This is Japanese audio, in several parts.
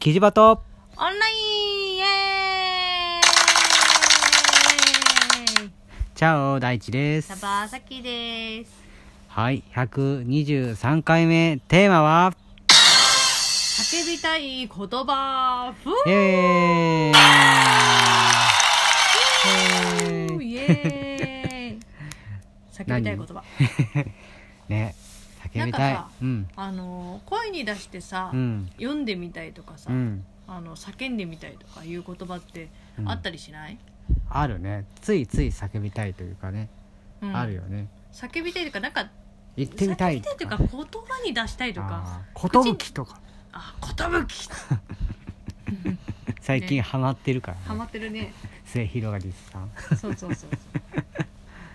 キジバト。オンラインイエーイ。チャオ大地です。サ。バサキです。はい、123回目、テーマは、叫びたい言葉、ふイエーイ。ーイエーイ。叫びたい言葉。ね、叫びたい。あの、声に出してさ、うん。読んでみたいとかさ、うん。あの叫んでみたいとかいう言葉ってうんあったりしない、あるね。ついつい叫びたいというかね。うんあるよね。叫びたいとか、なんか、言ってみたいというか、言葉に出したいとか、あーことぶきとか。あ、ことぶき最近ハマってるからハマね。ってるね。末広がりさん。そうそうそうそう。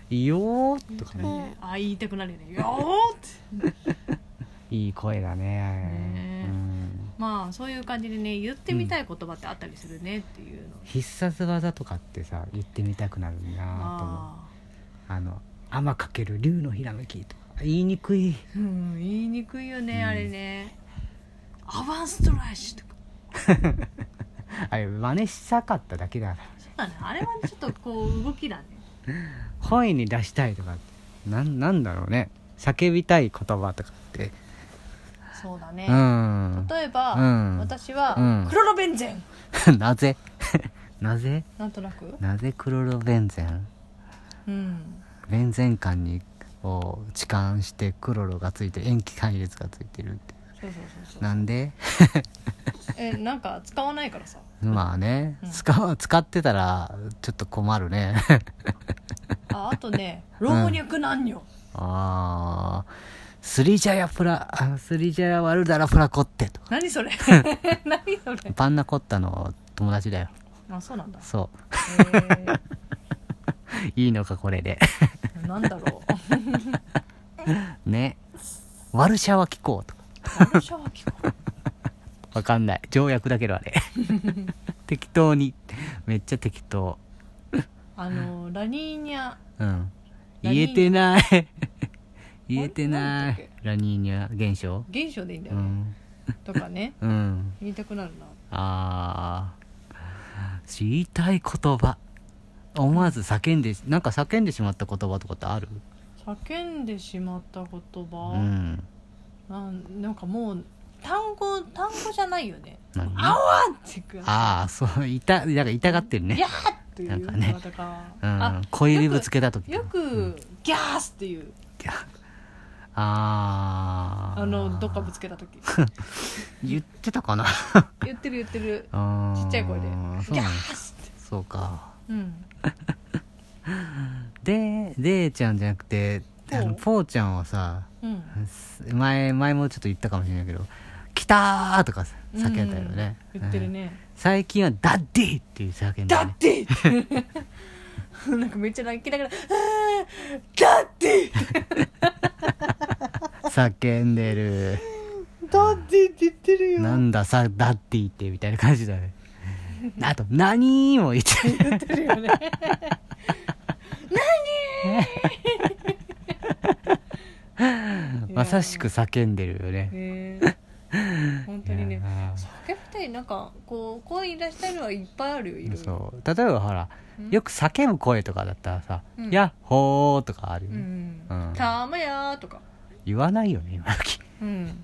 いいよーとかね。ね、あ言いたくなるよね。よーって。いい声だね。ねうん。まあそういう感じでね言ってみたい言葉ってあったりするねっていうの。必殺技とかってさ言ってみたくなるなと思うああの「天かける竜のひらめき」とか言いにくいーうん言いにくいよね、うんあれね。アバンストラッシュとか。あれ真似したかっただけだからそうだねあれはちょっとこう動きだね。声に出したいとかなんなんだろうね。叫びたい言葉とかって。そうだね。うん。例えば、うん。私は、うん。クロロベンゼン。なぜ？なぜ？なんとなく。なぜクロロベンゼン？うん。ベンゼン管にを置換してクロロがついて塩基配列がついてるってそうそうそうそう。なんで？えなんか使わないからさ。まあね、うん。使う使ってたらちょっと困るね。ああとね老若男女。ああスリジャヤプラあスリジャヤワルダラプラコッテと何それ？何それ？パンナコッタの友達だよ。あそうなんだ。そへー。う いいのかこれで。なんだろう。ね。ワルシャワ機構とか わかんない。条約だけどあれ。適当に。めっちゃ適当。あのラニーニャ。うん。何言えてない。言えてない。ラニーニャ現象？現象でいいんだよね、うん。とかね。うん。言いたくなるな。あー。知りたい言葉。思わず叫んでなんか叫んでしまった言葉とかってある？叫んでしまった言う葉、んなんなんかもう単語単語じゃないよね。何？あわってくああそういたなんか痛がってるね。ギャーっていうなんかね。のとか、うんあ小指ぶつけた時よくギャースっていう。あああのどっかぶつけた時。言ってたかな？言ってる言ってる。ちっちゃい声で。ギャースって。そうか。うん。ででーちゃんじゃなくてあのぽーちゃんはさうん。前前もちょっと言ったかもしれないけど「来たー!」とかさ叫んだよね、うん言ってるうん。ね、最近は「ダッディ!」っていう叫んだよね。だって。なんかめっちゃ泣きながら「あーだって。叫んでる。だって」って言ってるよ。なんださダッディってみたいな感じだね。あと「何?」も言ってる言ってるよね まさしく叫んでるよね。へえ本当にね。叫びたいなんかこう声に出したいのはいっぱいあるよそう。例えばほらうん。よく叫ぶ声とかだったらさ「うん。やっほー」とかあるようね、ん。うん。たまやーとか。言わないよね今時。うん。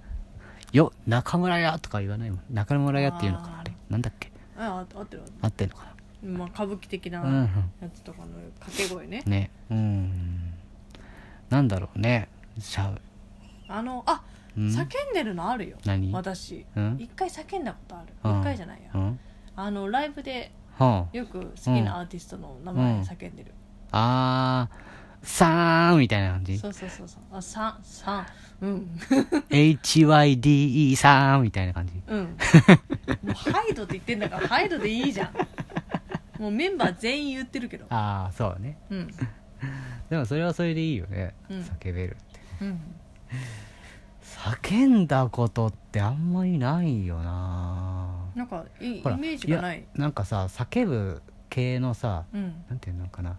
よ中村屋とか言わないもん。中村屋っていうのかなあれ。なんだっけ？ああ合ってる合ってんのかまあ歌舞伎的なやつとかの掛け声ね。うんね。うんなんだろうね。しゃあ。のあうん？叫んでるのあるよ。何？私。うん？一回叫んだことある。うん。一回じゃないや。うん？あのライブではよく好きなアーティストの名前叫んでる。ああー。さーんみたいな感じ？そうそうそうそう。あ三三うん。HYDE さーんみたいな感じ？うん。もうハイドって言ってんだからハイドでいいじゃん。もうメンバー全員言ってるけど。ああそうね。うんでもそれはそれでいいよね、うん。叫べるって。うん。叫んだことってあんまりないよな。なんかいいイほらメージがない。やなんかさ叫ぶ系のさうん。なんていうのかな。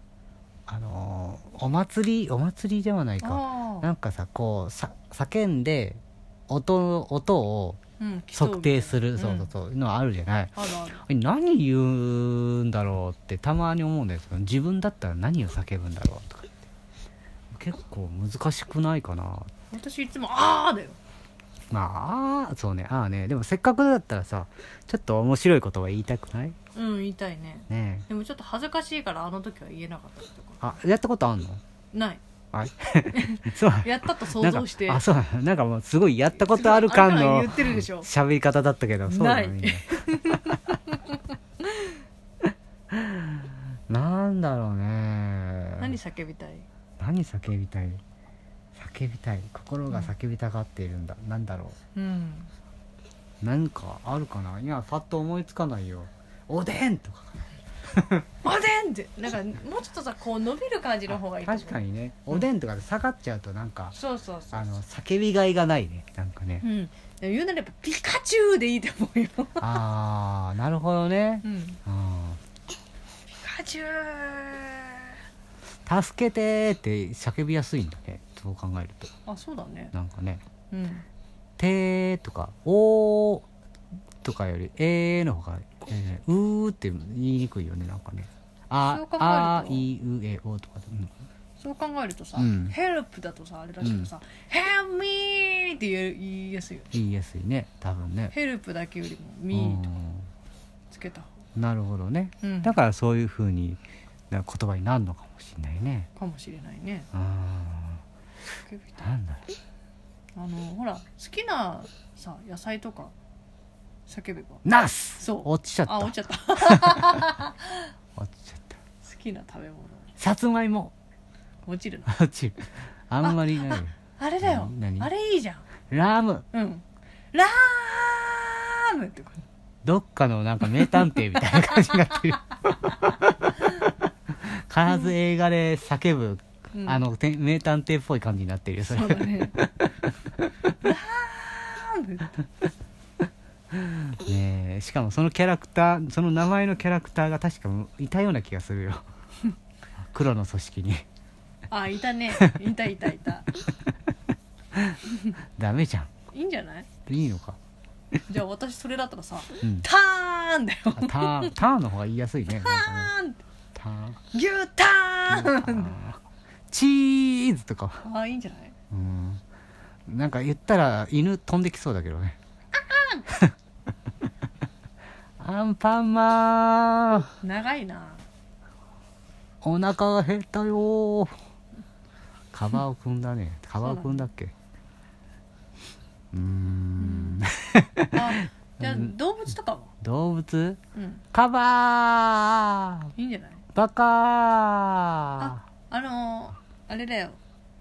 あのーお祭りお祭りではないか。あなんかさこうさ叫んで音音を測定する、ん。そうそうそういうのあるじゃない。あるある。え何言うんだろうってたまに思うんですけど自分だったら何を叫ぶんだろうと結構難しくないかな。私いつも「ああ」だよ。まああーそうね。ああね。でもせっかくだったらさちょっと面白い言葉言いたくない？うん言いたいね。ねえ。でもちょっと恥ずかしいからあの時は言えなかった。りとかあやったことあんの？ない。あ そう。やったと想像して。あそう。なんかもうすごいやったことある感の言ってるでしょ。喋り方だったけどそうなないのい。い ねなんだろうね。何叫びたい？何叫びたい？叫びたい。心が叫びたがっているんだ、なんだろう。ん。うなんかあるかな？いやパッと思いつかないよ。おでんとか。おでんってなんかもうちょっとさこう伸びる感じの方がいい確かにね。おでんとかで下がっちゃうとなんか、そうそうそうあの叫びがいがないね。なんかね、うん。でも言うならやっぱピカチュウでいいと思うよ。ああなるほどね。うん。うんピカチュウ助けてーって叫びやすいんだねそう考えると。あそうだね。なんかねうん「てー」とか「おー」とかより「えー」の方が、えーうー」って言いにくいよねなんかね「ああいうえお」とか。で、うん。そう考えるとさ、うん。ヘルプだとさあれだけどさ、ヘルミーって言え言いやすいよね。言いやすいね多分ね。ヘルプだけよりもミーとうつけたなるほどね。うん。だからそういうふうにな言葉になるのかもしれないね。かもしれないね。なんだろう。あのほら好きなさ野菜とか叫べば。ナス！そう。落ちちゃった。あ落ちちゃった。落ちちゃった。好きな食べ物。さつまいも。落ちるの落ちる。あんまりないよ。あれだよ。何？あれいいじゃん。ラム。うん。ラームってこどっかのなんか名探偵みたいな感じになってる必ず映画で叫ぶ、うん。あのて名探偵っぽい感じになってるよそれ。そうだね。ねえしかもそのキャラクターその名前のキャラクターが確かいたような気がするよ。黒の組織に。あいたね。いたいたいた。ダメじゃん。いいんじゃない？いいのか、じゃあ私それだったらさうん、ターンだよ。あターンターンの方が言いやすいね。ターン牛ターン。チーズとか。あいいんじゃない？うん。なんか言ったら犬飛んできそうだけどね。アンパンマン。長いな。お腹が減ったよー。カバオくんだね。カバオくんだっけ？うーん。あじゃあ動物とかは動物？うん。カバー。いいんじゃない？バカー。ああのー、あれだよ。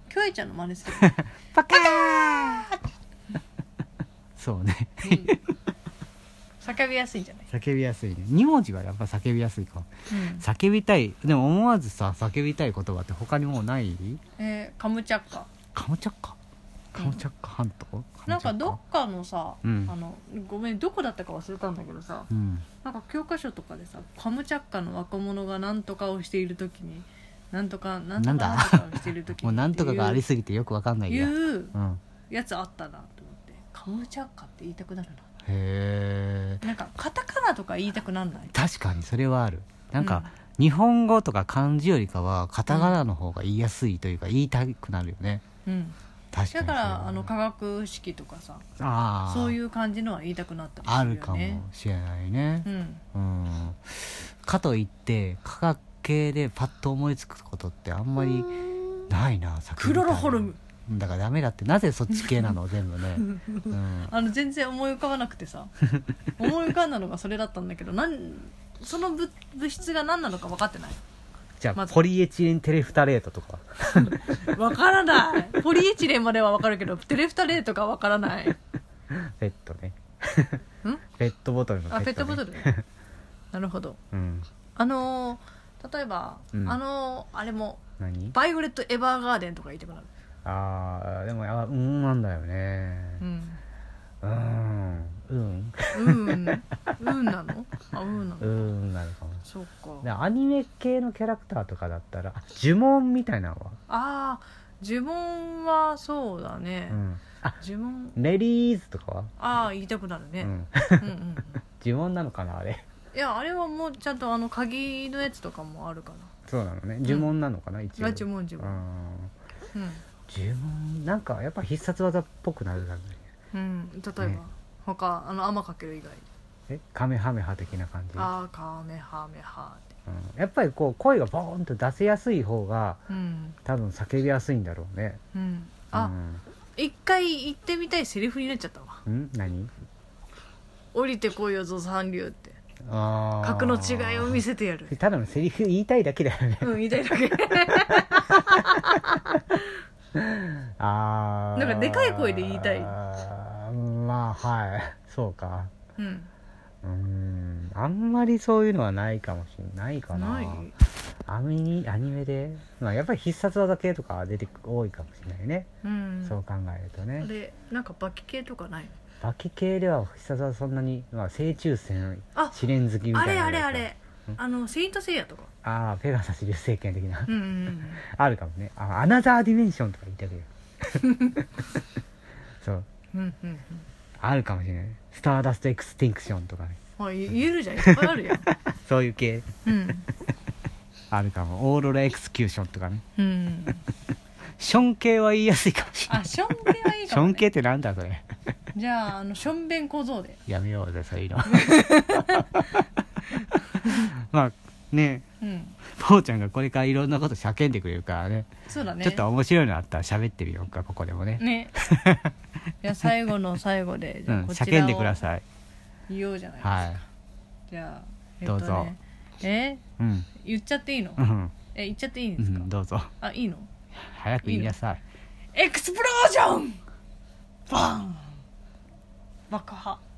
キョエちゃんの真似する、バカー。そうね。うん、叫びやすいんじゃない、叫びやすいね。2文字はやっぱ叫びやすいか。もうん。叫びたい。でも思わずさ叫びたい言葉って他にもうない？えー、カムチャッカ。カムチャッカ？カムチャッカ半島、なんかどっっかのさ、うん。あのごめんどこだったか忘れたんだけどさうん。なんか教科書とかでさカムチャッカの若者が何とかをしている時になんとかなんとかなんだなんとかをしている時にもうなんとかがありすぎてよくわかんないや。いううん。やつあったなと思って。カムチャッカって言いたくなるへえななんかカタカナとか言いたくなんない？確かにそれはある。なんか、日本語とか漢字よりかはカタカナの方が言いやすいというか言いたくなるよね。うんだからあの化学式とかさああそういう感じのは言いたくなったりあするよるかもねしれないね。うん。うん。かといって科学系でパッと思いつくことってあんまりないなクロロホルム。だからダメだって。なぜそっち系なの？全部ね、うん、あの全然思い浮かばなくてさ。思い浮かんだのがそれだったんだけどなんその物物質が何なのか分かってないじゃあ、まず。ポリエチレンテレフタレートとか。分からない。ポリエチレンまでは分かるけどテレフタレーとか分からない。ペットね。ん？ペットボトルのペット、ね、あペットボトル なるほど。うん。あのー例えば、うん。あのーあれも何？バイオレット・エヴァーガーデンとか言いたくなるああでもあうんなんだよね。うんうん。うん。うん。うんなの？あうんなうのんなるかもそうか。でアニメ系のキャラクターとかだったらあ呪文みたいなのは？ああ呪文はそうだね、うん。あ呪文。レディーズとかは、ああ言いたくなるね、うん、うん、うんうん。呪文なのかなあれ？いやあれはもうちゃんとあの鍵のやつとかもあるかそうなのね。呪文なのかな、一応。なあ呪文呪文。あうん、ー呪文なんかやっぱ必殺技っぽくなるだろうねうん、例えば、ね。他あの天かける以外。えカメハメハ的な感じ、ああカメハメハって。うん、やっぱりこう声がボーンと出せやすい方がうん。多分叫びやすいんだろうね。うん。あ、うん。一回言ってみたいセリフになっちゃったわ。ん？何？降りてこいよゾ三流って。あー。格の違いを見せてやる。ただのセリフ言いたいだけだよね。うん言いたいだけ。ああなんかでかい声で言いたい。まあはい。そうか。うん。うーん。あんまりそういうのはないかもしれないかな。ない？アニメアニメで、まあ、やっぱり必殺技系とかは出てく多いかもしれないね、うん。そう考えるとあね。れなんかバキ系とかない？のバキ系では必殺技そんなに、まあ、正中戦あ試練好きみたあれいなあれあれ。うん。あのセイントセイヤとか？ああペガサス流星剣的な、うんうんうん。あるかもね。あアナザーディメンションとか言ったけどそう。うんうんうんあるかもしれない。スターダストエクスティンクションとかね。あ言えるじゃん。いっぱいあるやん。そういう系。うん。あるかも。オーロラエクスキューションとかね。うん。ション系は言いやすいかもしれない。あションベはいいシかも、ね、ョン系ってなんだそれ。じゃああのションベン小僧で。やめようぜそういうの。まあね。うんぽーちゃんがこれからいろんなこと叫んでくれるからね。そうだね。ちょっと面白いのあったら喋ってみようかここでもね。ね。いや最後の最後でじうんゃあこちらを叫んでください。言おうじゃないですか、はじゃあ、えどうぞ。え？いうん。言っちゃっていいの、うん、え言っちゃっていいんうですか、ん、どうぞ。あいいの？早く言いなさい。エクスプロージョン！バン！爆破